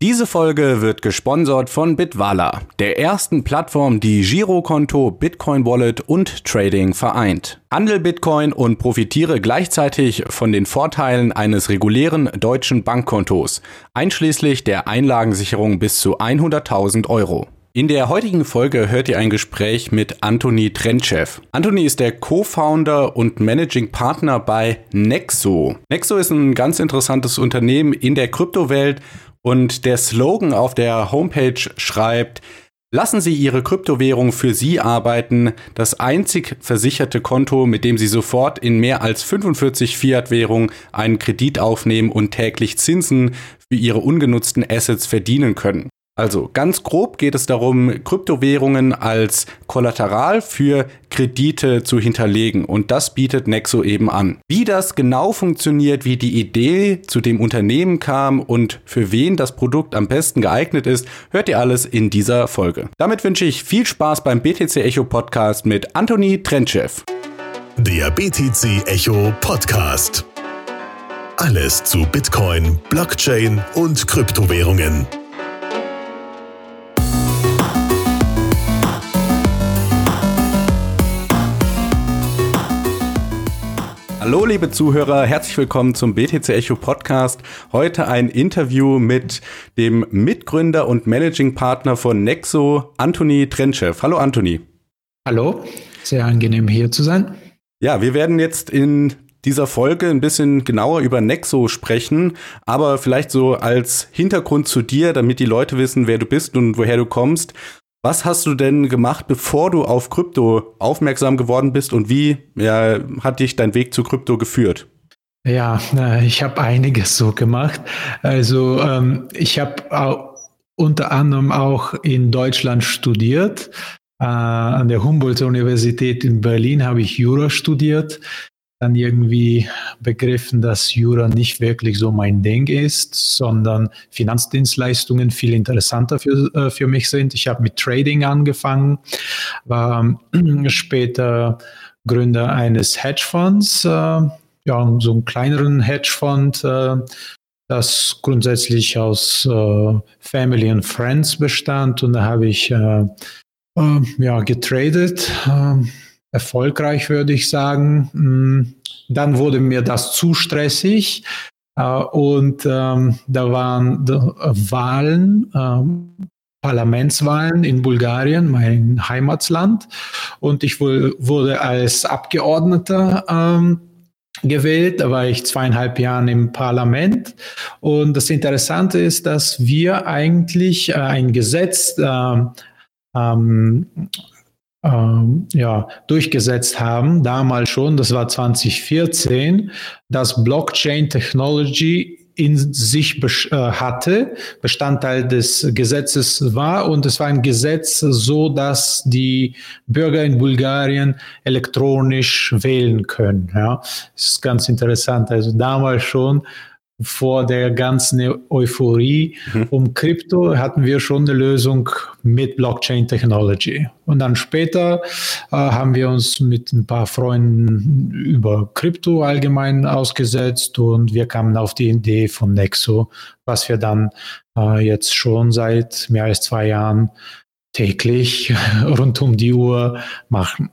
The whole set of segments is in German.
Diese Folge wird gesponsert von Bitwala, der ersten Plattform, die Girokonto, Bitcoin Wallet und Trading vereint. Handel Bitcoin und profitiere gleichzeitig von den Vorteilen eines regulären deutschen Bankkontos, einschließlich der Einlagensicherung bis zu 100.000 Euro. In der heutigen Folge hört ihr ein Gespräch mit Anthony Trentschew. Anthony ist der Co-Founder und Managing Partner bei Nexo. Nexo ist ein ganz interessantes Unternehmen in der Kryptowelt und der Slogan auf der Homepage schreibt, Lassen Sie Ihre Kryptowährung für Sie arbeiten, das einzig versicherte Konto, mit dem Sie sofort in mehr als 45 Fiat-Währungen einen Kredit aufnehmen und täglich Zinsen für Ihre ungenutzten Assets verdienen können. Also ganz grob geht es darum, Kryptowährungen als Kollateral für Kredite zu hinterlegen und das bietet Nexo eben an. Wie das genau funktioniert, wie die Idee zu dem Unternehmen kam und für wen das Produkt am besten geeignet ist, hört ihr alles in dieser Folge. Damit wünsche ich viel Spaß beim BTC Echo Podcast mit Anthony Trentschew. Der BTC Echo Podcast. Alles zu Bitcoin, Blockchain und Kryptowährungen. Hallo liebe Zuhörer, herzlich willkommen zum BTC Echo Podcast. Heute ein Interview mit dem Mitgründer und Managing Partner von Nexo, Anthony Trentschew. Hallo Anthony. Hallo, sehr angenehm hier zu sein. Ja, wir werden jetzt in dieser Folge ein bisschen genauer über Nexo sprechen, aber vielleicht so als Hintergrund zu dir, damit die Leute wissen, wer du bist und woher du kommst. Was hast du denn gemacht, bevor du auf Krypto aufmerksam geworden bist und wie ja, hat dich dein Weg zu Krypto geführt? Ja, ich habe einiges so gemacht. Also ähm, ich habe unter anderem auch in Deutschland studiert. Äh, an der Humboldt-Universität in Berlin habe ich Jura studiert dann irgendwie begriffen, dass Jura nicht wirklich so mein Ding ist, sondern Finanzdienstleistungen viel interessanter für, äh, für mich sind. Ich habe mit Trading angefangen, war später Gründer eines Hedgefonds, äh, ja, so einen kleineren Hedgefonds, äh, das grundsätzlich aus äh, Family and Friends bestand und da habe ich äh, äh, ja, getradet erfolgreich, würde ich sagen. Mm, dann wurde mir das zu stressig. Äh, und ähm, da waren Wahlen, ähm, Parlamentswahlen in Bulgarien, mein Heimatland. Und ich wurde als Abgeordneter ähm, gewählt. Da war ich zweieinhalb Jahre im Parlament. Und das Interessante ist, dass wir eigentlich äh, ein Gesetz äh, ähm, ähm, ja, durchgesetzt haben, damals schon, das war 2014, dass Blockchain Technology in sich äh, hatte, Bestandteil des Gesetzes war und es war ein Gesetz so, dass die Bürger in Bulgarien elektronisch wählen können. Ja, das ist ganz interessant. Also damals schon vor der ganzen Euphorie mhm. um Krypto hatten wir schon eine Lösung mit Blockchain Technology. Und dann später äh, haben wir uns mit ein paar Freunden über Krypto allgemein ausgesetzt und wir kamen auf die Idee von Nexo, was wir dann äh, jetzt schon seit mehr als zwei Jahren täglich rund um die Uhr machen.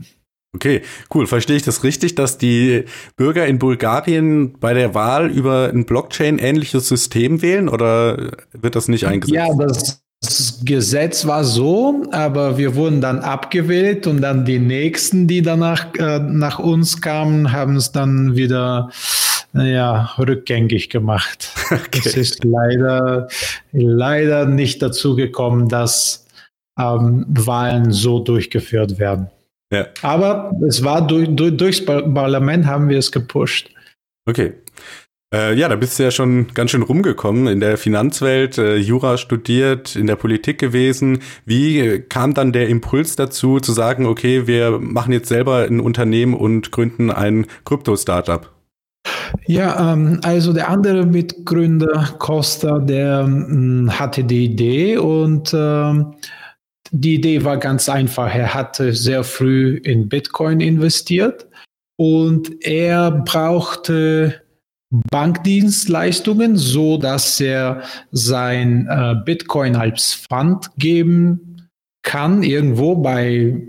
Okay, cool. Verstehe ich das richtig, dass die Bürger in Bulgarien bei der Wahl über ein Blockchain-ähnliches System wählen oder wird das nicht eingesetzt? Ja, das Gesetz war so, aber wir wurden dann abgewählt und dann die nächsten, die danach äh, nach uns kamen, haben es dann wieder ja, rückgängig gemacht. Okay. Es ist leider, leider nicht dazu gekommen, dass ähm, Wahlen so durchgeführt werden. Ja. Aber es war durch, durch, durchs Parlament haben wir es gepusht. Okay. Äh, ja, da bist du ja schon ganz schön rumgekommen in der Finanzwelt, äh, Jura studiert, in der Politik gewesen. Wie kam dann der Impuls dazu, zu sagen, okay, wir machen jetzt selber ein Unternehmen und gründen ein Krypto-Startup? Ja, ähm, also der andere Mitgründer Costa, der ähm, hatte die Idee und ähm, die Idee war ganz einfach. Er hatte sehr früh in Bitcoin investiert und er brauchte Bankdienstleistungen, so dass er sein äh, Bitcoin als Pfand geben kann, irgendwo bei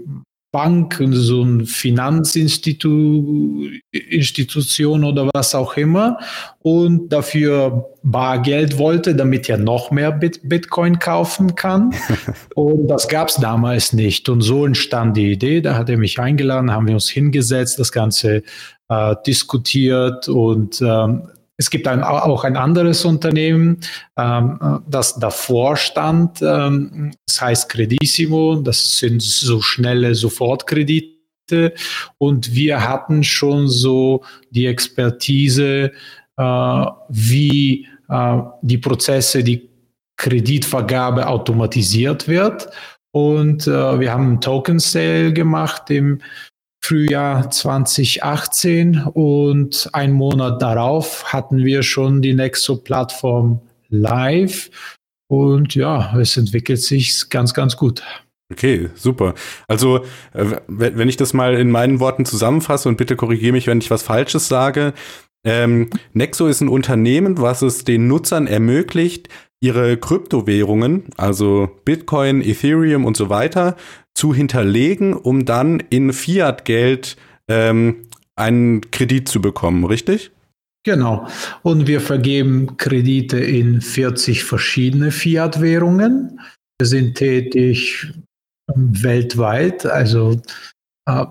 Bank, so ein Finanzinstitution oder was auch immer und dafür Bargeld wollte, damit er noch mehr Bit Bitcoin kaufen kann. und das gab es damals nicht. Und so entstand die Idee. Da hat er mich eingeladen, haben wir uns hingesetzt, das Ganze äh, diskutiert und ähm, es gibt ein, auch ein anderes Unternehmen, ähm, das davor stand. Ähm, das heißt Credissimo. Das sind so schnelle Sofortkredite. Und wir hatten schon so die Expertise, äh, wie äh, die Prozesse, die Kreditvergabe automatisiert wird. Und äh, wir haben einen Token Sale gemacht im Frühjahr 2018 und einen Monat darauf hatten wir schon die Nexo-Plattform live und ja, es entwickelt sich ganz, ganz gut. Okay, super. Also, äh, wenn ich das mal in meinen Worten zusammenfasse und bitte korrigiere mich, wenn ich was Falsches sage. Ähm, Nexo ist ein Unternehmen, was es den Nutzern ermöglicht, ihre Kryptowährungen, also Bitcoin, Ethereum und so weiter, zu hinterlegen, um dann in Fiat-Geld ähm, einen Kredit zu bekommen, richtig? Genau. Und wir vergeben Kredite in 40 verschiedene Fiat-Währungen. Wir sind tätig weltweit, also äh,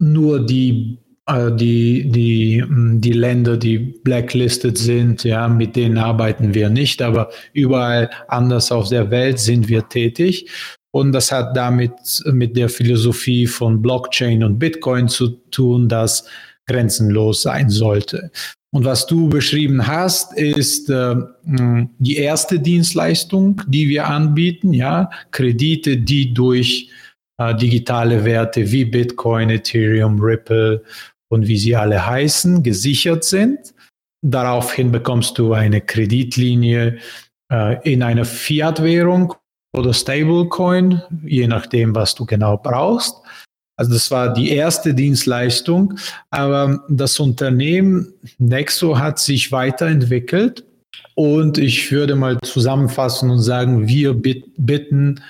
nur die die, die, hm, die Länder, die blacklisted sind, ja, mit denen arbeiten wir nicht, aber überall anders auf der Welt sind wir tätig. Und das hat damit mit der Philosophie von Blockchain und Bitcoin zu tun, dass grenzenlos sein sollte. Und was du beschrieben hast, ist äh, hm, die erste Dienstleistung, die wir anbieten, ja, Kredite, die durch äh, digitale Werte wie Bitcoin, Ethereum, Ripple und wie sie alle heißen, gesichert sind. Daraufhin bekommst du eine Kreditlinie äh, in einer Fiat-Währung oder Stablecoin, je nachdem, was du genau brauchst. Also das war die erste Dienstleistung, aber das Unternehmen Nexo hat sich weiterentwickelt und ich würde mal zusammenfassen und sagen, wir bitten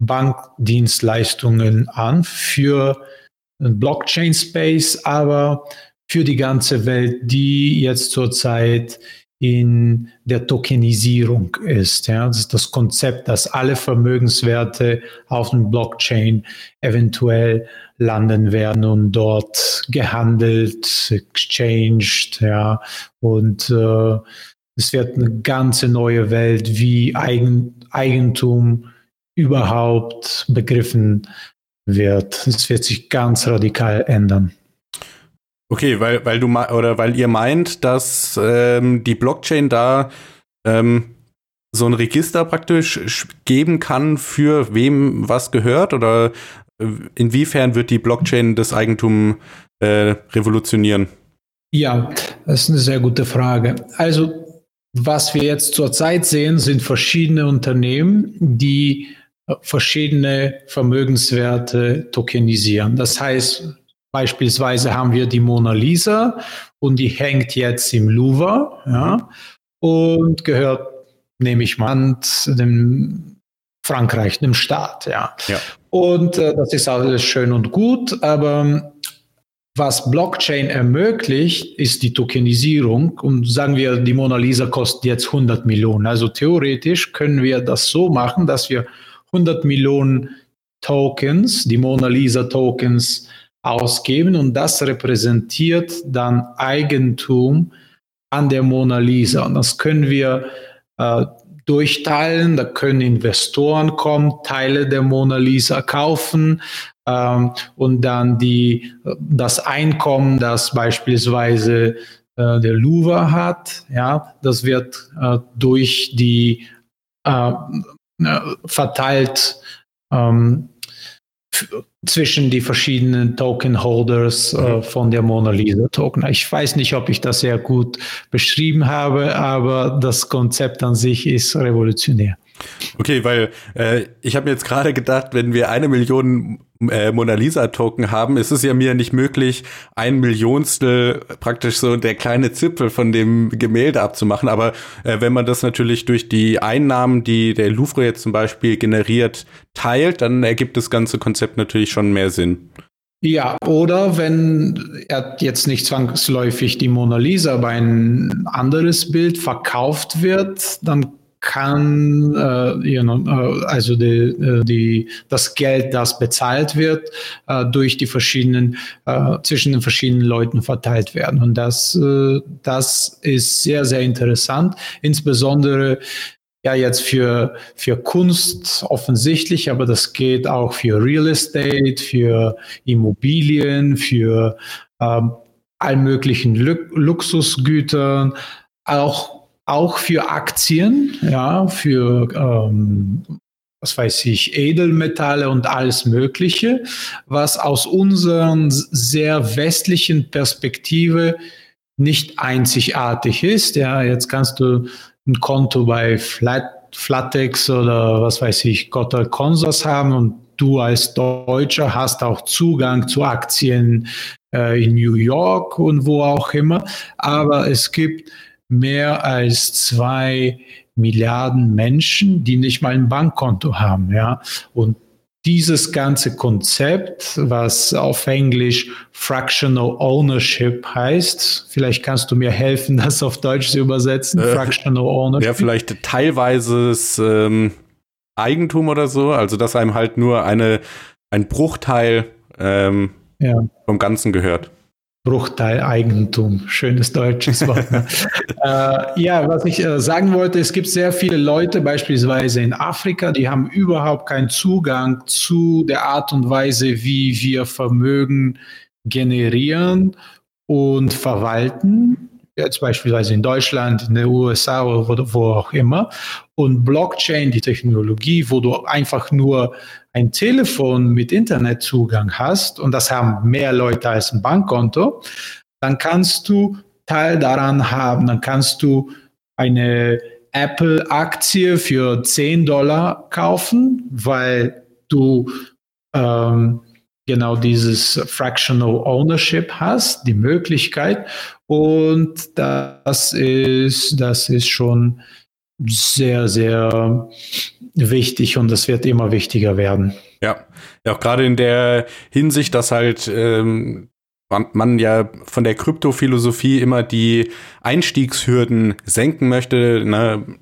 Bankdienstleistungen an für Blockchain Space, aber für die ganze Welt, die jetzt zurzeit in der Tokenisierung ist. Ja, das ist das Konzept, dass alle Vermögenswerte auf dem Blockchain eventuell landen werden und dort gehandelt, exchanged, ja, und äh, es wird eine ganze neue Welt, wie Eigen, Eigentum überhaupt begriffen wird. Es wird sich ganz radikal ändern. Okay, weil, weil du oder weil ihr meint, dass ähm, die Blockchain da ähm, so ein Register praktisch geben kann, für wem was gehört oder äh, inwiefern wird die Blockchain das Eigentum äh, revolutionieren? Ja, das ist eine sehr gute Frage. Also, was wir jetzt zurzeit sehen, sind verschiedene Unternehmen, die verschiedene Vermögenswerte tokenisieren. Das heißt, beispielsweise haben wir die Mona Lisa und die hängt jetzt im Louvre ja, und gehört, nehme ich mal an, dem Frankreich, dem Staat. Ja. ja. Und äh, das ist alles schön und gut, aber was Blockchain ermöglicht, ist die Tokenisierung. Und sagen wir, die Mona Lisa kostet jetzt 100 Millionen. Also theoretisch können wir das so machen, dass wir 100 Millionen Tokens, die Mona Lisa Tokens ausgeben und das repräsentiert dann Eigentum an der Mona Lisa. Und das können wir äh, durchteilen, da können Investoren kommen, Teile der Mona Lisa kaufen ähm, und dann die, das Einkommen, das beispielsweise äh, der Louvre hat, ja, das wird äh, durch die äh, verteilt ähm, zwischen die verschiedenen Token-Holders äh, mhm. von der Mona Lisa Token. Ich weiß nicht, ob ich das sehr gut beschrieben habe, aber das Konzept an sich ist revolutionär. Okay, weil äh, ich habe mir jetzt gerade gedacht, wenn wir eine Million äh, Mona Lisa Token haben, ist es ja mir nicht möglich, ein Millionstel praktisch so der kleine Zipfel von dem Gemälde abzumachen. Aber äh, wenn man das natürlich durch die Einnahmen, die der Louvre jetzt zum Beispiel generiert, teilt, dann ergibt das ganze Konzept natürlich schon mehr Sinn. Ja, oder wenn er jetzt nicht zwangsläufig die Mona Lisa, aber ein anderes Bild verkauft wird, dann kann äh, you know, äh, also die, äh, die, das Geld, das bezahlt wird, äh, durch die verschiedenen, äh, zwischen den verschiedenen Leuten verteilt werden. Und das, äh, das ist sehr, sehr interessant, insbesondere ja jetzt für, für Kunst offensichtlich, aber das geht auch für Real Estate, für Immobilien, für ähm, all möglichen Luxusgütern, auch auch für Aktien, ja, für ähm, was weiß ich, Edelmetalle und alles Mögliche, was aus unserer sehr westlichen Perspektive nicht einzigartig ist. Ja, jetzt kannst du ein Konto bei Flat, Flatex oder was weiß ich, Gotthard Consors haben und du als Deutscher hast auch Zugang zu Aktien äh, in New York und wo auch immer. Aber es gibt mehr als zwei Milliarden Menschen, die nicht mal ein Bankkonto haben, ja. Und dieses ganze Konzept, was auf Englisch Fractional Ownership heißt, vielleicht kannst du mir helfen, das auf Deutsch zu übersetzen. Äh, Fractional Ownership. Ja, vielleicht teilweises ähm, Eigentum oder so, also dass einem halt nur eine, ein Bruchteil ähm, ja. vom Ganzen gehört. Bruchteil Eigentum. Schönes deutsches Wort. Ne? äh, ja, was ich äh, sagen wollte, es gibt sehr viele Leute, beispielsweise in Afrika, die haben überhaupt keinen Zugang zu der Art und Weise, wie wir Vermögen generieren und verwalten. Jetzt beispielsweise in Deutschland, in den USA oder wo auch immer. Und Blockchain, die Technologie, wo du einfach nur ein Telefon mit Internetzugang hast, und das haben mehr Leute als ein Bankkonto, dann kannst du Teil daran haben. Dann kannst du eine Apple-Aktie für 10 Dollar kaufen, weil du ähm, genau dieses Fractional Ownership hast, die Möglichkeit. Und das ist, das ist schon sehr, sehr wichtig und es wird immer wichtiger werden. Ja, ja auch gerade in der Hinsicht, dass halt ähm, man ja von der Kryptophilosophie immer die Einstiegshürden senken möchte. Ne?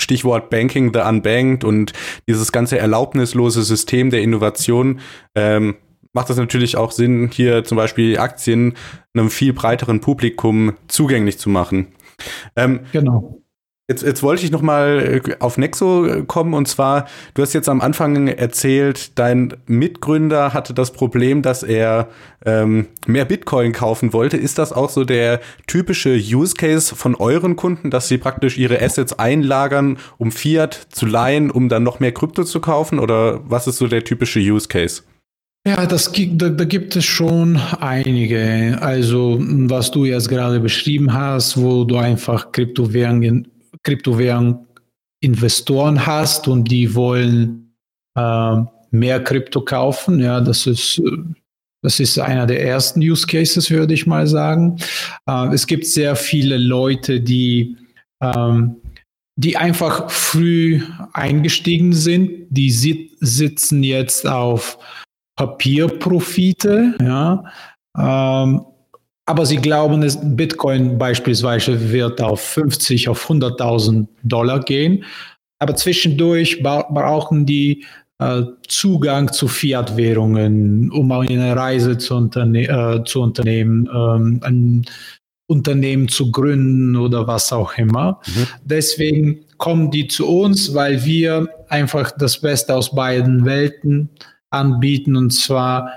Stichwort Banking the Unbanked und dieses ganze erlaubnislose System der Innovation ähm, macht es natürlich auch Sinn, hier zum Beispiel Aktien einem viel breiteren Publikum zugänglich zu machen. Ähm, genau. Jetzt, jetzt wollte ich noch mal äh, auf Nexo äh, kommen und zwar, du hast jetzt am Anfang erzählt, dein Mitgründer hatte das Problem, dass er ähm, mehr Bitcoin kaufen wollte. Ist das auch so der typische Use Case von euren Kunden, dass sie praktisch ihre Assets einlagern, um Fiat zu leihen, um dann noch mehr Krypto zu kaufen? Oder was ist so der typische Use Case? Ja, das, da, da gibt es schon einige. Also, was du jetzt gerade beschrieben hast, wo du einfach Kryptowährungen Kryptowährung Investoren hast und die wollen äh, mehr Krypto kaufen. Ja, das ist, das ist einer der ersten Use Cases, würde ich mal sagen. Äh, es gibt sehr viele Leute, die, ähm, die einfach früh eingestiegen sind. Die sit sitzen jetzt auf Papierprofite. Ja. Ähm, aber sie glauben, dass Bitcoin beispielsweise wird auf 50, auf 100.000 Dollar gehen. Aber zwischendurch brauchen die äh, Zugang zu Fiat-Währungen, um eine Reise zu, unterne äh, zu unternehmen, ähm, ein Unternehmen zu gründen oder was auch immer. Mhm. Deswegen kommen die zu uns, weil wir einfach das Beste aus beiden Welten anbieten. Und zwar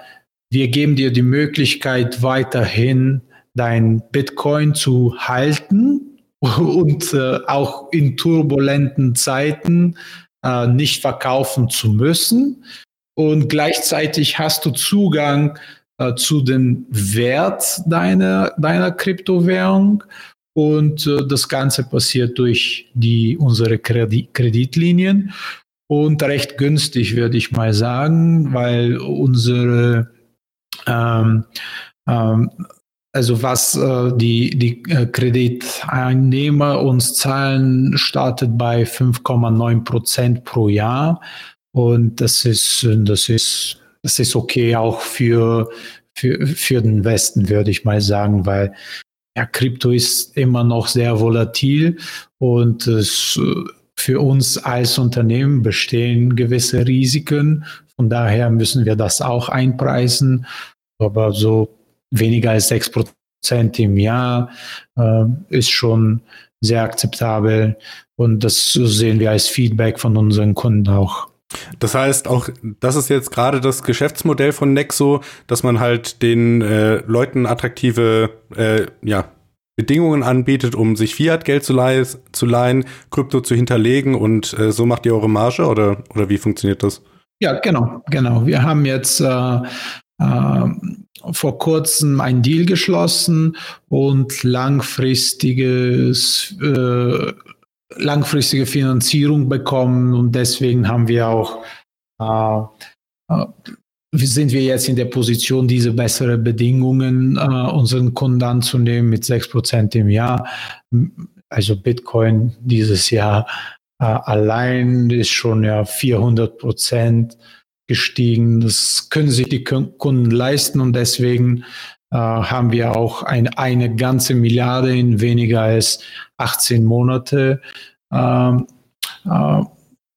wir geben dir die Möglichkeit, weiterhin dein Bitcoin zu halten und äh, auch in turbulenten Zeiten äh, nicht verkaufen zu müssen. Und gleichzeitig hast du Zugang äh, zu dem Wert deiner, deiner Kryptowährung. Und äh, das Ganze passiert durch die, unsere Kredit Kreditlinien und recht günstig, würde ich mal sagen, weil unsere ähm, ähm, also was äh, die, die äh, Krediteinnehmer uns zahlen, startet bei 5,9 Prozent pro Jahr. Und das ist, das ist, das ist okay auch für, für, für den Westen, würde ich mal sagen, weil ja, Krypto ist immer noch sehr volatil und es, für uns als Unternehmen bestehen gewisse Risiken. Von daher müssen wir das auch einpreisen. Aber so weniger als sechs Prozent im Jahr äh, ist schon sehr akzeptabel. Und das sehen wir als Feedback von unseren Kunden auch. Das heißt auch, das ist jetzt gerade das Geschäftsmodell von Nexo, dass man halt den äh, Leuten attraktive äh, ja, Bedingungen anbietet, um sich Fiat-Geld zu, zu leihen, Krypto zu hinterlegen und äh, so macht ihr eure Marge oder, oder wie funktioniert das? Ja, genau, genau. Wir haben jetzt äh, äh, vor kurzem ein Deal geschlossen und langfristiges, äh, langfristige Finanzierung bekommen und deswegen haben wir auch äh, äh sind wir jetzt in der Position, diese bessere Bedingungen äh, unseren Kunden anzunehmen mit 6% im Jahr. Also Bitcoin dieses Jahr äh, allein ist schon ja 400 Prozent gestiegen. Das können sich die Kunden leisten und deswegen äh, haben wir auch ein, eine ganze Milliarde in weniger als 18 Monate äh, äh,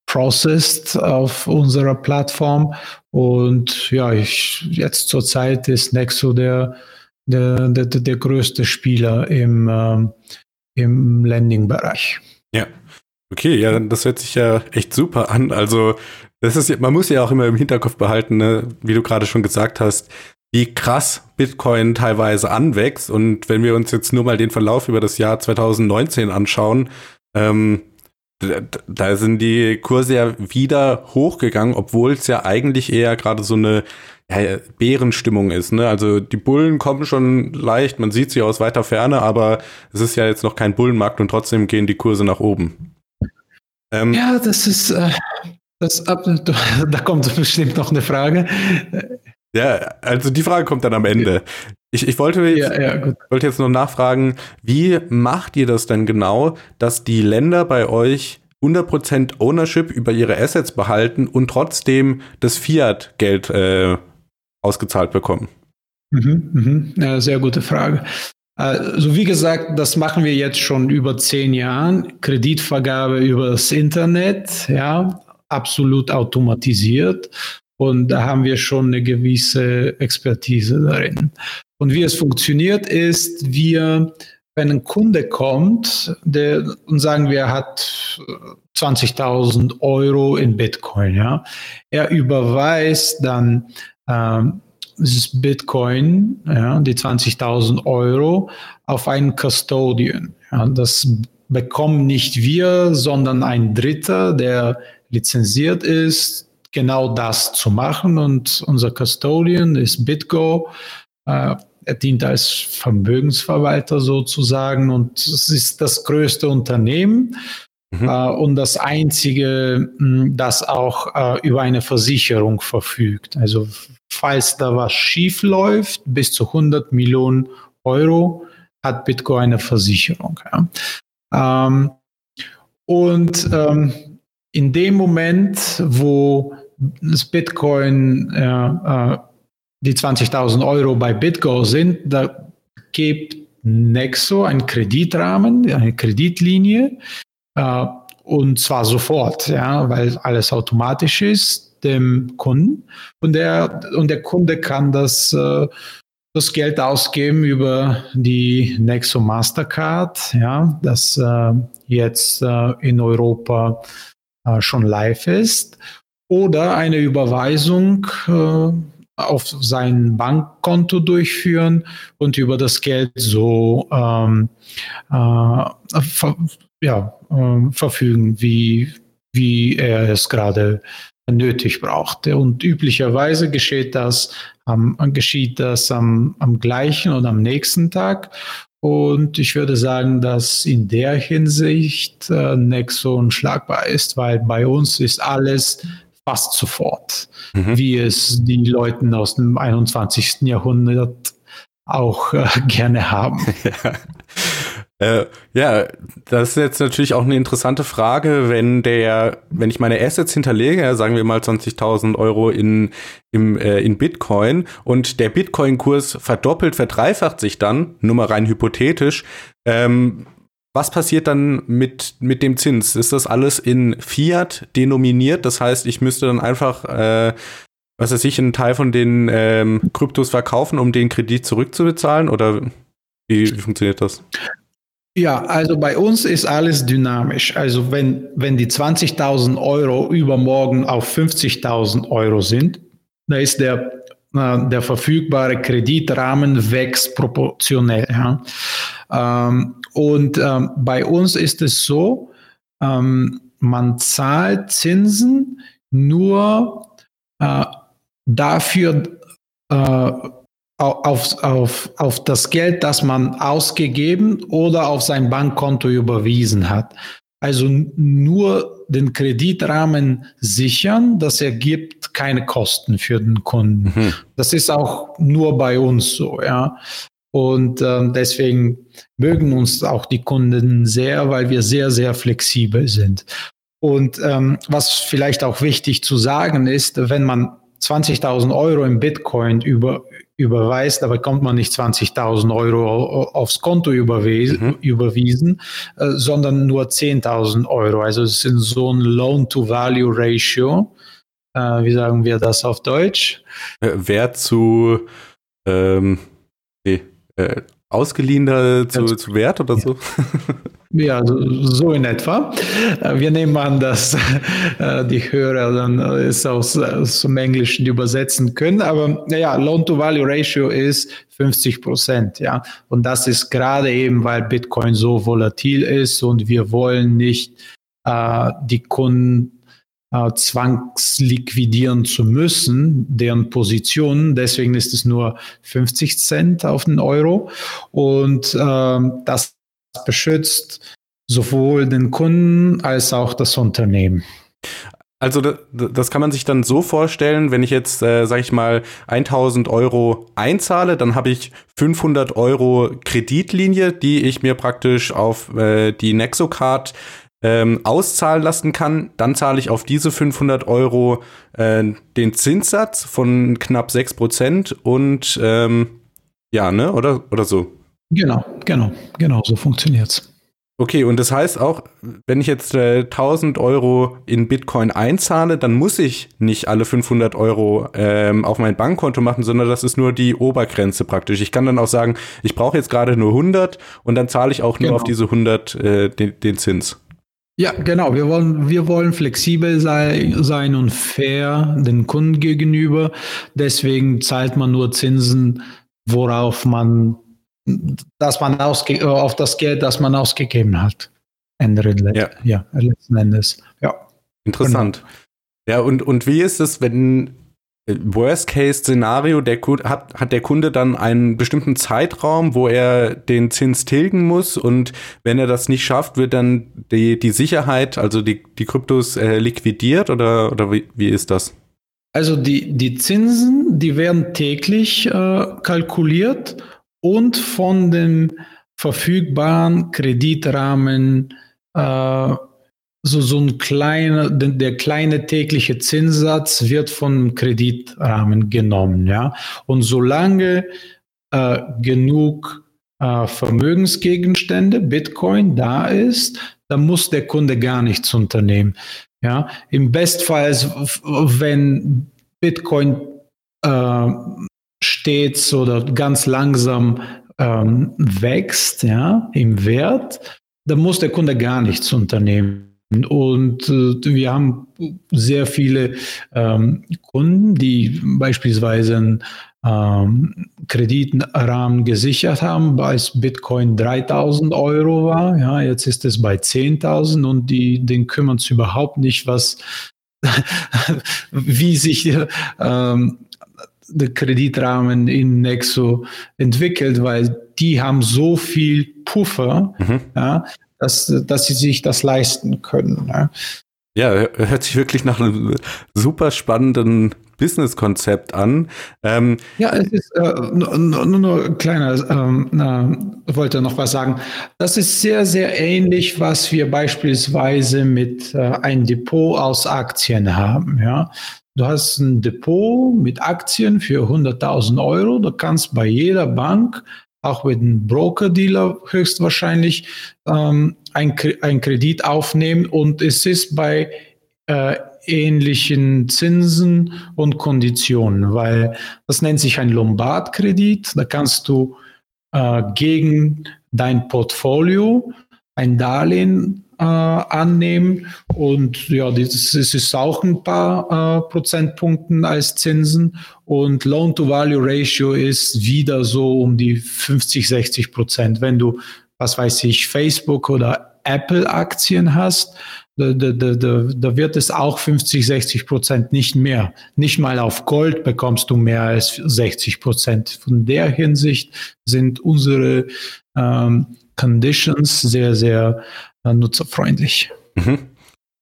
processed auf unserer Plattform. Und ja, ich, jetzt zurzeit ist Nexo der, der, der, der größte Spieler im, äh, im Landing-Bereich. Ja. Okay, ja, das hört sich ja echt super an. Also das ist, man muss ja auch immer im Hinterkopf behalten, ne, wie du gerade schon gesagt hast, wie krass Bitcoin teilweise anwächst. Und wenn wir uns jetzt nur mal den Verlauf über das Jahr 2019 anschauen, ähm, da sind die Kurse ja wieder hochgegangen, obwohl es ja eigentlich eher gerade so eine ja, Bärenstimmung ist. Ne? Also die Bullen kommen schon leicht, man sieht sie aus weiter Ferne, aber es ist ja jetzt noch kein Bullenmarkt und trotzdem gehen die Kurse nach oben. Ähm, ja, das ist, äh, das, da kommt bestimmt noch eine Frage. Ja, also die Frage kommt dann am Ende. Ich, ich wollte, jetzt, ja, ja, wollte jetzt noch nachfragen, wie macht ihr das denn genau, dass die Länder bei euch 100% Ownership über ihre Assets behalten und trotzdem das Fiat-Geld äh, ausgezahlt bekommen? Mhm, mhm. Ja, sehr gute Frage. Also wie gesagt, das machen wir jetzt schon über zehn Jahren. Kreditvergabe über das Internet, ja, absolut automatisiert. Und da haben wir schon eine gewisse Expertise darin. Und wie es funktioniert ist, wir, wenn ein Kunde kommt der, und sagen wir, hat 20.000 Euro in Bitcoin, ja, er überweist dann ähm, Bitcoin, ja, die 20.000 Euro, auf einen Custodian. Ja, das bekommen nicht wir, sondern ein Dritter, der lizenziert ist, genau das zu machen. Und unser Custodian ist BitGo. Äh, er dient als Vermögensverwalter sozusagen und es ist das größte Unternehmen mhm. äh, und das einzige, hm, das auch äh, über eine Versicherung verfügt. Also falls da was schief läuft, bis zu 100 Millionen Euro hat Bitcoin eine Versicherung. Ja. Ähm, und ähm, in dem Moment, wo das Bitcoin äh, die 20.000 Euro bei BitGo sind, da gibt Nexo einen Kreditrahmen, eine Kreditlinie, äh, und zwar sofort, ja, weil alles automatisch ist dem Kunden. Und der und der Kunde kann das äh, das Geld ausgeben über die Nexo Mastercard, ja, das äh, jetzt äh, in Europa äh, schon live ist, oder eine Überweisung äh, auf sein Bankkonto durchführen und über das Geld so ähm, äh, ver ja, äh, verfügen, wie, wie er es gerade nötig braucht. Und üblicherweise geschieht das, am, geschieht das am, am gleichen oder am nächsten Tag. Und ich würde sagen, dass in der Hinsicht äh, Nexo unschlagbar ist, weil bei uns ist alles fast sofort, mhm. wie es die Leute aus dem 21. Jahrhundert auch äh, gerne haben. Ja. Äh, ja, das ist jetzt natürlich auch eine interessante Frage, wenn der, wenn ich meine Assets hinterlege, sagen wir mal 20.000 Euro in, im, äh, in Bitcoin und der Bitcoin-Kurs verdoppelt, verdreifacht sich dann, nur mal rein hypothetisch, ähm, was passiert dann mit, mit dem Zins? Ist das alles in Fiat denominiert? Das heißt, ich müsste dann einfach, äh, was weiß ich, einen Teil von den ähm, Kryptos verkaufen, um den Kredit zurückzubezahlen? Oder wie, wie funktioniert das? Ja, also bei uns ist alles dynamisch. Also wenn, wenn die 20.000 Euro übermorgen auf 50.000 Euro sind, da ist der, äh, der verfügbare Kreditrahmen wächst proportionell. Ja. Ähm, und ähm, bei uns ist es so, ähm, man zahlt Zinsen nur äh, dafür, äh, auf, auf, auf das Geld, das man ausgegeben oder auf sein Bankkonto überwiesen hat. Also nur den Kreditrahmen sichern, das ergibt keine Kosten für den Kunden. Mhm. Das ist auch nur bei uns so, ja. Und äh, deswegen mögen uns auch die Kunden sehr, weil wir sehr, sehr flexibel sind. Und ähm, was vielleicht auch wichtig zu sagen ist, wenn man 20.000 Euro im Bitcoin über, überweist, da bekommt man nicht 20.000 Euro aufs Konto überwiesen, mhm. überwiesen äh, sondern nur 10.000 Euro. Also es ist so ein Loan-to-Value-Ratio. Äh, wie sagen wir das auf Deutsch? Äh, Wert zu ähm, nee, äh, ausgeliehener zu, zu Wert oder so? Ja, so in etwa. Äh, wir nehmen an, dass äh, die Hörer dann äh, es aus, aus dem Englischen übersetzen können. Aber naja, Loan-to-Value-Ratio ist 50 Prozent. Ja. Und das ist gerade eben, weil Bitcoin so volatil ist und wir wollen nicht äh, die Kunden äh, zwangsliquidieren zu müssen, deren Positionen. Deswegen ist es nur 50 Cent auf den Euro. Und äh, das beschützt sowohl den Kunden als auch das Unternehmen. Also das kann man sich dann so vorstellen, wenn ich jetzt, äh, sage ich mal, 1000 Euro einzahle, dann habe ich 500 Euro Kreditlinie, die ich mir praktisch auf äh, die Nexocard ähm, auszahlen lassen kann. Dann zahle ich auf diese 500 Euro äh, den Zinssatz von knapp 6 Prozent und ähm, ja, ne, oder, oder so. Genau, genau, genau, so funktioniert's. Okay, und das heißt auch, wenn ich jetzt äh, 1000 Euro in Bitcoin einzahle, dann muss ich nicht alle 500 Euro ähm, auf mein Bankkonto machen, sondern das ist nur die Obergrenze praktisch. Ich kann dann auch sagen, ich brauche jetzt gerade nur 100 und dann zahle ich auch nur genau. auf diese 100 äh, den, den Zins. Ja, genau. Wir wollen, wir wollen flexibel sei, sein und fair den Kunden gegenüber. Deswegen zahlt man nur Zinsen, worauf man dass man ausge äh, auf das Geld, das man ausgegeben hat. Ende, ja. ja, letzten Endes. Ja. Interessant. Genau. Ja, und, und wie ist es, wenn Worst-Case-Szenario, der hat, hat der Kunde dann einen bestimmten Zeitraum, wo er den Zins tilgen muss und wenn er das nicht schafft, wird dann die, die Sicherheit, also die, die Kryptos äh, liquidiert oder, oder wie, wie ist das? Also die, die Zinsen, die werden täglich äh, kalkuliert und von dem verfügbaren Kreditrahmen äh, so, so ein kleiner, der kleine tägliche Zinssatz wird vom Kreditrahmen genommen, ja. Und solange äh, genug äh, Vermögensgegenstände, Bitcoin da ist, dann muss der Kunde gar nichts unternehmen. Ja, im Bestfall, wenn Bitcoin äh, stets oder ganz langsam ähm, wächst, ja, im Wert, dann muss der Kunde gar nichts unternehmen. Und äh, wir haben sehr viele ähm, Kunden, die beispielsweise einen ähm, Kreditrahmen gesichert haben, als Bitcoin 3000 Euro war. Ja, jetzt ist es bei 10.000 und die, den kümmern es überhaupt nicht, was, wie sich ähm, den Kreditrahmen in Nexo entwickelt, weil die haben so viel Puffer, mhm. ja, dass, dass sie sich das leisten können. Ja. Ja, hört sich wirklich nach einem super spannenden Business-Konzept an. Ähm, ja, es ist äh, nur, nur, nur kleiner, ähm, äh, wollte noch was sagen. Das ist sehr, sehr ähnlich, was wir beispielsweise mit äh, einem Depot aus Aktien haben. Ja, du hast ein Depot mit Aktien für 100.000 Euro. Du kannst bei jeder Bank auch mit einem Broker-Dealer höchstwahrscheinlich ähm, ein, ein Kredit aufnehmen und es ist bei äh, ähnlichen Zinsen und Konditionen, weil das nennt sich ein Lombard-Kredit. Da kannst du äh, gegen dein Portfolio ein Darlehen äh, annehmen und ja, das, ist auch ein paar äh, Prozentpunkten als Zinsen und Loan-to-Value-Ratio ist wieder so um die 50, 60 Prozent. Wenn du, was weiß ich, Facebook oder Apple-Aktien hast, da, da, da, da wird es auch 50, 60 Prozent nicht mehr. Nicht mal auf Gold bekommst du mehr als 60 Prozent. Von der Hinsicht sind unsere ähm, Conditions sehr, sehr nutzerfreundlich. Mhm.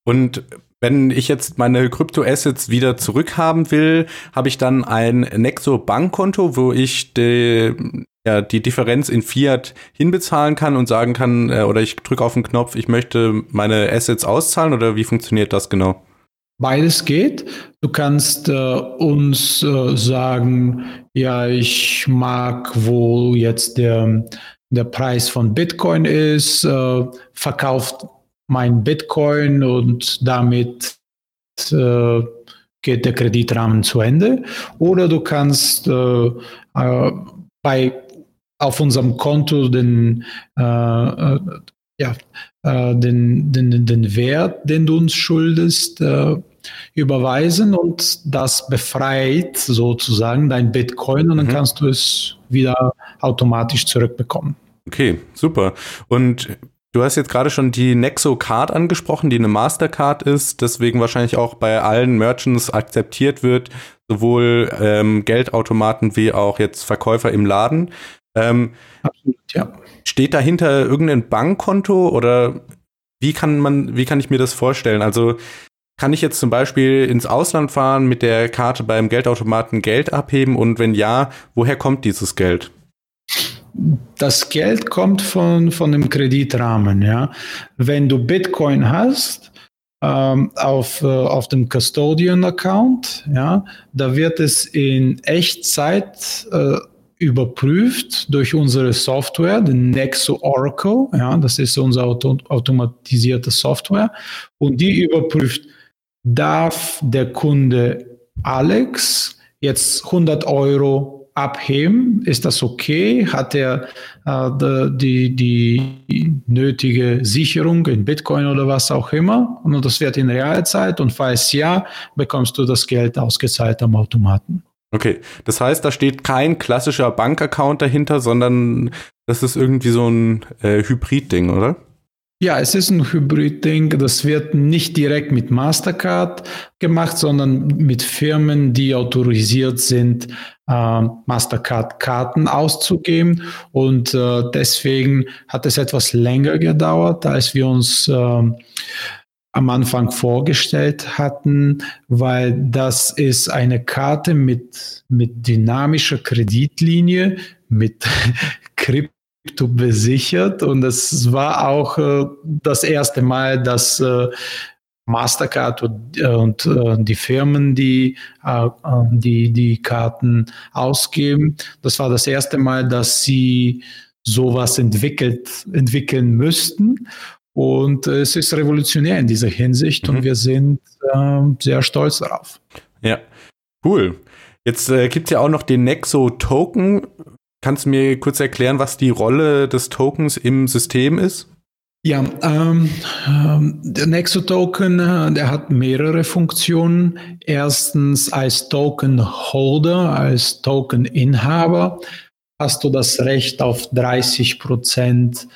Und wenn ich jetzt meine Kryptoassets wieder zurückhaben will, habe ich dann ein Nexo Bankkonto, wo ich die, ja, die Differenz in Fiat hinbezahlen kann und sagen kann, äh, oder ich drücke auf den Knopf, ich möchte meine Assets auszahlen oder wie funktioniert das genau? Beides geht. Du kannst äh, uns äh, sagen, ja, ich mag, wo jetzt der, der Preis von Bitcoin ist, äh, verkauft mein Bitcoin und damit äh, geht der Kreditrahmen zu Ende. Oder du kannst äh, äh, bei, auf unserem Konto den, äh, äh, ja, den, den, den Wert, den du uns schuldest, überweisen und das befreit sozusagen dein Bitcoin und dann mhm. kannst du es wieder automatisch zurückbekommen. Okay, super. Und Du hast jetzt gerade schon die Nexo Card angesprochen, die eine Mastercard ist, deswegen wahrscheinlich auch bei allen Merchants akzeptiert wird, sowohl ähm, Geldautomaten wie auch jetzt Verkäufer im Laden. Ähm, Absolut, ja. Steht dahinter irgendein Bankkonto oder wie kann man, wie kann ich mir das vorstellen? Also kann ich jetzt zum Beispiel ins Ausland fahren, mit der Karte beim Geldautomaten Geld abheben und wenn ja, woher kommt dieses Geld? das Geld kommt von, von dem Kreditrahmen. Ja. Wenn du Bitcoin hast ähm, auf, äh, auf dem Custodian-Account, ja, da wird es in Echtzeit äh, überprüft durch unsere Software, den Nexo Oracle. Ja, das ist unsere auto automatisierte Software. Und die überprüft, darf der Kunde Alex jetzt 100 Euro abheben? Ist das okay? Hat er äh, die, die nötige Sicherung in Bitcoin oder was auch immer? Und das wird in Realzeit und falls ja, bekommst du das Geld ausgezahlt am Automaten. Okay, das heißt, da steht kein klassischer Bankaccount dahinter, sondern das ist irgendwie so ein äh, Hybrid-Ding, oder? Ja, es ist ein Hybrid-Ding. Das wird nicht direkt mit Mastercard gemacht, sondern mit Firmen, die autorisiert sind, äh, Mastercard-Karten auszugeben. Und äh, deswegen hat es etwas länger gedauert, als wir uns äh, am Anfang vorgestellt hatten, weil das ist eine Karte mit, mit dynamischer Kreditlinie, mit Krypto besichert und es war auch äh, das erste Mal, dass äh, Mastercard und, äh, und die Firmen, die, die die Karten ausgeben, das war das erste Mal, dass sie sowas entwickelt, entwickeln müssten. Und es ist revolutionär in dieser Hinsicht mhm. und wir sind ähm, sehr stolz darauf. Ja, cool. Jetzt äh, gibt es ja auch noch den Nexo Token. Kannst du mir kurz erklären, was die Rolle des Tokens im System ist? Ja, ähm, ähm, der Nexo-Token, äh, der hat mehrere Funktionen. Erstens als Token-Holder, als Token-Inhaber hast du das Recht auf 30 Prozent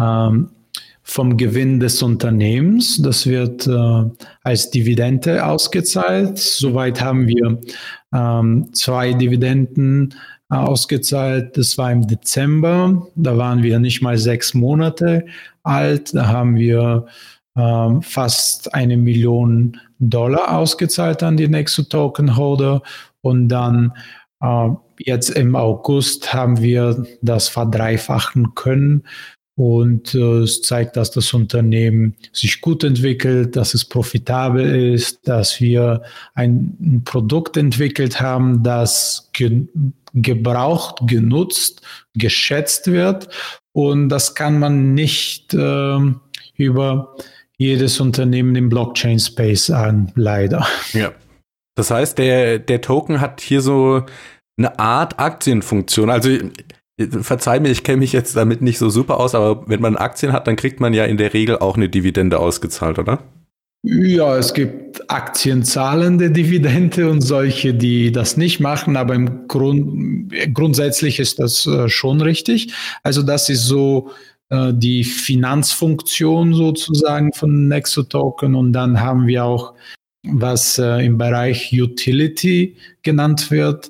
ähm, vom Gewinn des Unternehmens. Das wird äh, als Dividende ausgezahlt. Soweit haben wir ähm, zwei Dividenden ausgezahlt. Das war im Dezember. Da waren wir nicht mal sechs Monate alt. Da haben wir ähm, fast eine Million Dollar ausgezahlt an die Nexo Token Holder und dann äh, jetzt im August haben wir das verdreifachen können und äh, es zeigt, dass das Unternehmen sich gut entwickelt, dass es profitabel ist, dass wir ein, Produkt entwickelt haben, das ge gebraucht, genutzt, geschätzt wird. Und das kann man nicht äh, über jedes Unternehmen im Blockchain-Space sagen, leider. Ja. Das heißt, der, der Token hat hier so eine Art Aktienfunktion. Also verzeih mir, ich kenne mich jetzt damit nicht so super aus, aber wenn man Aktien hat, dann kriegt man ja in der Regel auch eine Dividende ausgezahlt, oder? Ja, es gibt aktienzahlende Dividende und solche, die das nicht machen, aber im Grund, grundsätzlich ist das äh, schon richtig. Also das ist so äh, die Finanzfunktion sozusagen von Nexo Token und dann haben wir auch was äh, im Bereich Utility genannt wird.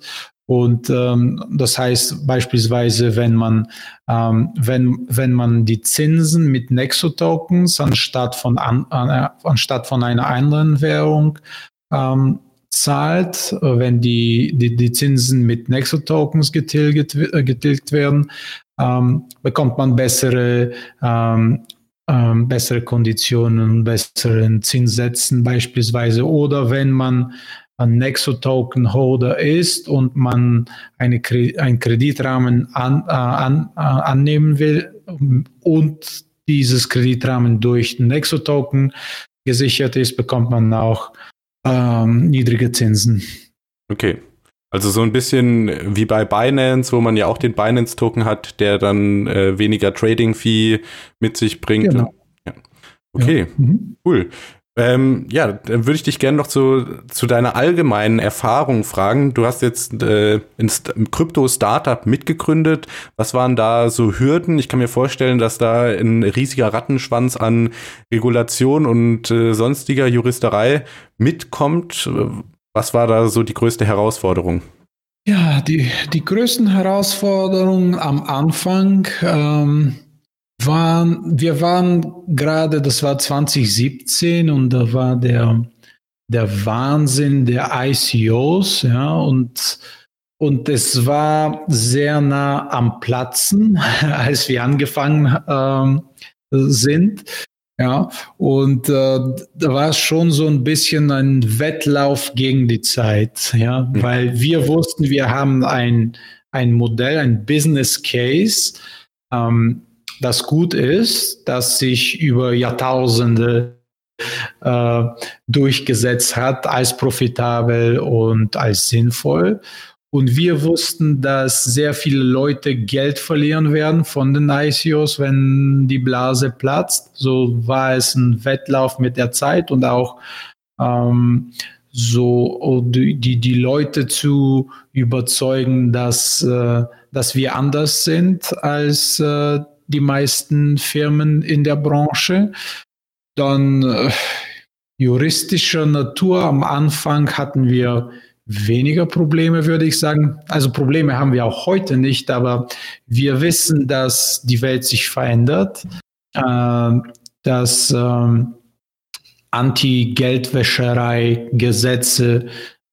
Und ähm, das heißt beispielsweise, wenn man, ähm, wenn, wenn man die Zinsen mit Nexo-Tokens anstatt von, an, äh, anstatt von einer anderen Währung ähm, zahlt, wenn die, die, die Zinsen mit Nexo-Tokens getilgt, äh, getilgt werden, ähm, bekommt man bessere, ähm, ähm, bessere Konditionen, besseren Zinssätzen beispielsweise. Oder wenn man ein Nexo-Token-Holder ist und man eine, einen Kreditrahmen an, äh, an, äh, annehmen will und dieses Kreditrahmen durch Nexo-Token gesichert ist, bekommt man auch ähm, niedrige Zinsen. Okay. Also so ein bisschen wie bei Binance, wo man ja auch den Binance-Token hat, der dann äh, weniger Trading-Fee mit sich bringt. Genau. Ja. Okay, ja. Mhm. cool. Ähm, ja, dann würde ich dich gerne noch zu, zu deiner allgemeinen Erfahrung fragen. Du hast jetzt äh, ein Krypto-Startup mitgegründet. Was waren da so Hürden? Ich kann mir vorstellen, dass da ein riesiger Rattenschwanz an Regulation und äh, sonstiger Juristerei mitkommt. Was war da so die größte Herausforderung? Ja, die, die größten Herausforderungen am Anfang ähm, waren, wir waren gerade, das war 2017 und da war der, der Wahnsinn der ICOs, ja, und, und es war sehr nah am Platzen, als wir angefangen ähm, sind. Ja, und äh, da war es schon so ein bisschen ein Wettlauf gegen die Zeit, ja, mhm. weil wir wussten, wir haben ein, ein Modell, ein Business Case, ähm, das gut ist, das sich über Jahrtausende äh, durchgesetzt hat als profitabel und als sinnvoll. Und wir wussten, dass sehr viele Leute Geld verlieren werden von den ICOs, wenn die Blase platzt. So war es ein Wettlauf mit der Zeit und auch ähm, so die, die Leute zu überzeugen, dass, äh, dass wir anders sind als äh, die meisten Firmen in der Branche. Dann äh, juristischer Natur am Anfang hatten wir weniger Probleme, würde ich sagen. Also Probleme haben wir auch heute nicht, aber wir wissen, dass die Welt sich verändert, äh, dass äh, Anti-Geldwäscherei-Gesetze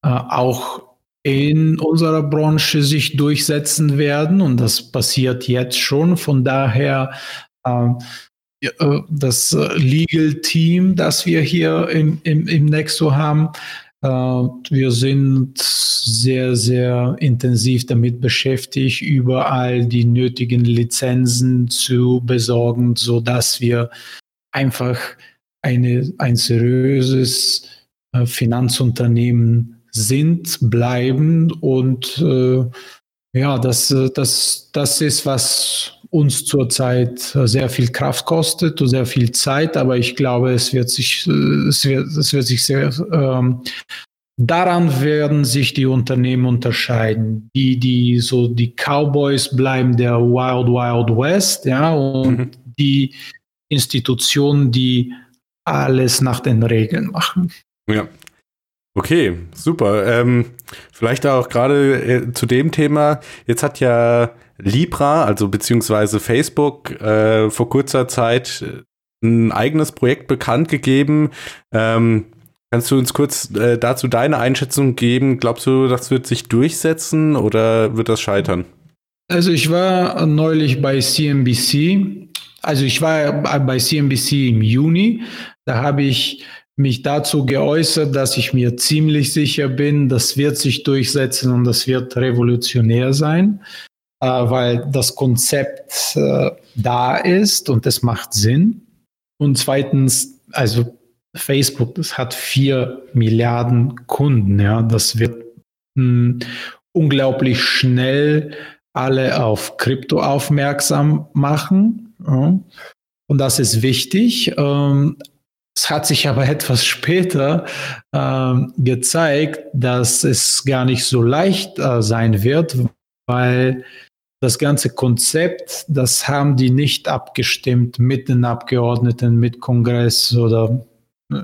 äh, auch in unserer Branche sich durchsetzen werden und das passiert jetzt schon. Von daher äh, äh das Legal Team, das wir hier im, im, im Nexo haben, äh, wir sind sehr, sehr intensiv damit beschäftigt, überall die nötigen Lizenzen zu besorgen, so dass wir einfach eine, ein seriöses äh, Finanzunternehmen sind, bleiben und äh, ja, das, das, das ist, was uns zurzeit sehr viel Kraft kostet und sehr viel Zeit, aber ich glaube, es wird sich, es wird, es wird sich sehr, ähm, daran werden sich die Unternehmen unterscheiden. Die, die, so die Cowboys bleiben der Wild Wild West, ja, und mhm. die, Institutionen, die alles nach den Regeln machen. Ja. Okay, super. Ähm, vielleicht auch gerade äh, zu dem Thema. Jetzt hat ja Libra, also beziehungsweise Facebook, äh, vor kurzer Zeit ein eigenes Projekt bekannt gegeben. Ähm, kannst du uns kurz äh, dazu deine Einschätzung geben? Glaubst du, das wird sich durchsetzen oder wird das scheitern? Also ich war neulich bei CNBC. Also ich war bei CNBC im Juni. Da habe ich mich dazu geäußert, dass ich mir ziemlich sicher bin, das wird sich durchsetzen und das wird revolutionär sein, äh, weil das Konzept äh, da ist und es macht Sinn. Und zweitens, also Facebook, das hat vier Milliarden Kunden, ja, das wird hm, unglaublich schnell alle auf Krypto aufmerksam machen. Ja. Und das ist wichtig. Ähm, es hat sich aber etwas später äh, gezeigt, dass es gar nicht so leicht äh, sein wird, weil das ganze Konzept, das haben die nicht abgestimmt mit den Abgeordneten, mit Kongress oder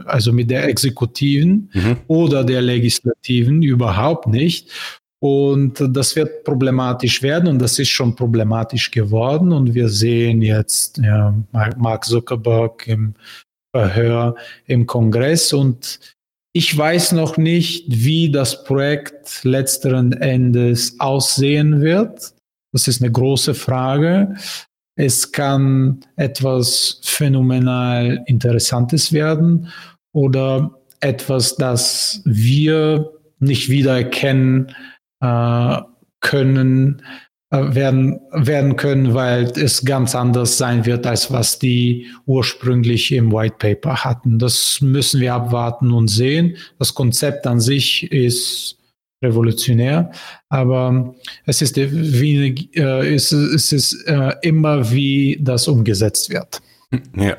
also mit der Exekutiven mhm. oder der Legislativen überhaupt nicht. Und das wird problematisch werden und das ist schon problematisch geworden. Und wir sehen jetzt ja, Mark Zuckerberg im Verhör im Kongress. Und ich weiß noch nicht, wie das Projekt letzteren Endes aussehen wird. Das ist eine große Frage. Es kann etwas phänomenal Interessantes werden oder etwas, das wir nicht wiedererkennen äh, können, werden, werden können, weil es ganz anders sein wird, als was die ursprünglich im White Paper hatten. Das müssen wir abwarten und sehen. Das Konzept an sich ist revolutionär, aber es ist, wie, äh, es, es ist äh, immer, wie das umgesetzt wird. Ja.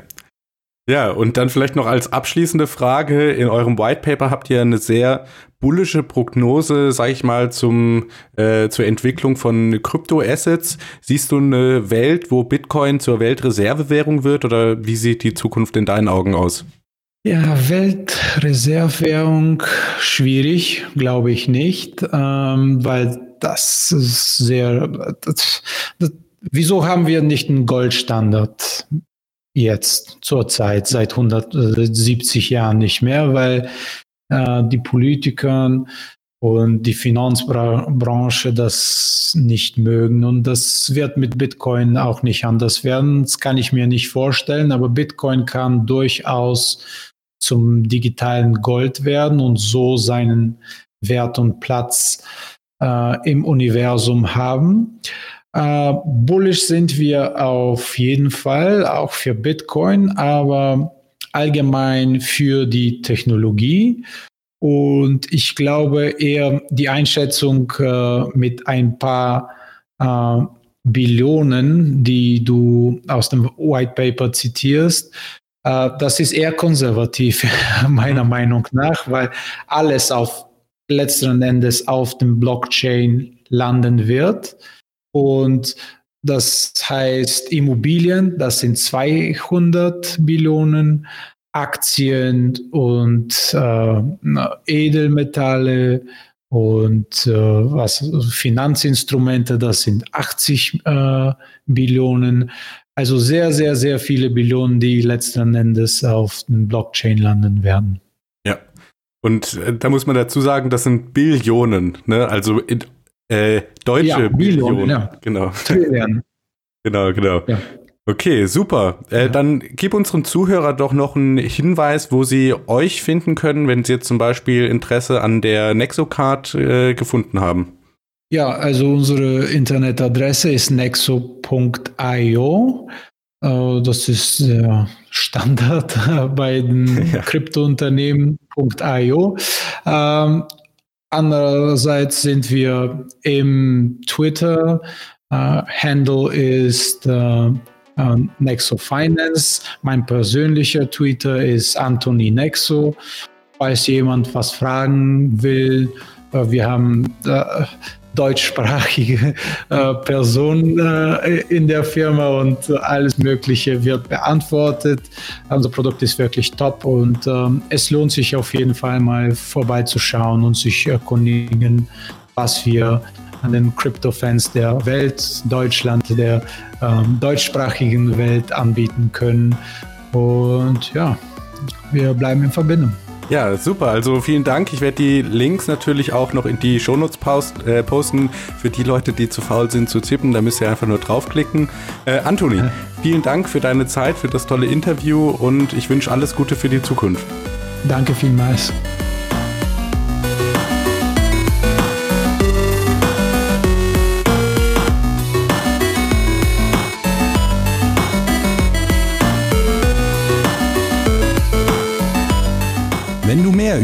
Ja, und dann vielleicht noch als abschließende Frage, in eurem White Paper habt ihr eine sehr bullische Prognose, sag ich mal, zum, äh, zur Entwicklung von Kryptoassets. Siehst du eine Welt, wo Bitcoin zur Weltreservewährung wird oder wie sieht die Zukunft in deinen Augen aus? Ja, Weltreservewährung schwierig, glaube ich nicht, ähm, weil das ist sehr. Das, das, wieso haben wir nicht einen Goldstandard jetzt zurzeit seit 170 Jahren nicht mehr? Weil äh, die Politiker und die Finanzbranche das nicht mögen. Und das wird mit Bitcoin auch nicht anders werden. Das kann ich mir nicht vorstellen, aber Bitcoin kann durchaus zum digitalen Gold werden und so seinen Wert und Platz äh, im Universum haben. Äh, bullish sind wir auf jeden Fall, auch für Bitcoin, aber allgemein für die Technologie. Und ich glaube eher die Einschätzung äh, mit ein paar äh, Billionen, die du aus dem White Paper zitierst, äh, das ist eher konservativ, meiner Meinung nach, weil alles auf letzten Endes auf dem Blockchain landen wird. Und das heißt Immobilien, das sind 200 Billionen, Aktien und äh, Edelmetalle und äh, was Finanzinstrumente, das sind 80 äh, Billionen. Also sehr, sehr, sehr viele Billionen, die letzten Endes auf den Blockchain landen werden. Ja. Und äh, da muss man dazu sagen, das sind Billionen, ne? Also in, äh, deutsche ja, Billionen. Billionen. Ja. Genau. Trillion. genau, genau. Ja. Okay, super. Äh, ja. Dann gib unseren Zuhörer doch noch einen Hinweis, wo sie euch finden können, wenn sie jetzt zum Beispiel Interesse an der Nexocard äh, gefunden haben. Ja, also unsere Internetadresse ist nexo.io. Äh, das ist äh, Standard bei den ja. Kryptounternehmen.io. Ähm, andererseits sind wir im Twitter. Uh, Handle ist uh, uh, Nexo Finance. Mein persönlicher Twitter ist Anthony Nexo. falls jemand was fragen will. Wir haben deutschsprachige äh, Person äh, in der Firma und alles Mögliche wird beantwortet. Unser Produkt ist wirklich top und ähm, es lohnt sich auf jeden Fall mal vorbeizuschauen und sich erkundigen, was wir an den Crypto-Fans der Welt, Deutschland, der ähm, deutschsprachigen Welt anbieten können. Und ja, wir bleiben in Verbindung. Ja, super. Also vielen Dank. Ich werde die Links natürlich auch noch in die Shownotes post, äh, posten für die Leute, die zu faul sind zu zippen. Da müsst ihr einfach nur draufklicken. Äh, Anthony, vielen Dank für deine Zeit, für das tolle Interview und ich wünsche alles Gute für die Zukunft. Danke vielmals.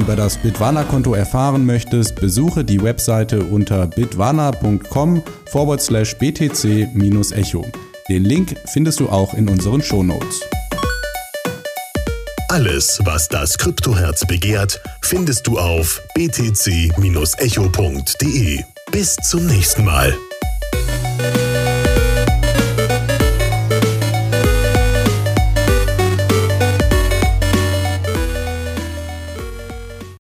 Über das Bitwana-Konto erfahren möchtest, besuche die Webseite unter bitwana.com forward slash btc-echo. Den Link findest du auch in unseren Shownotes. Alles, was das Kryptoherz begehrt, findest du auf btc-echo.de. Bis zum nächsten Mal.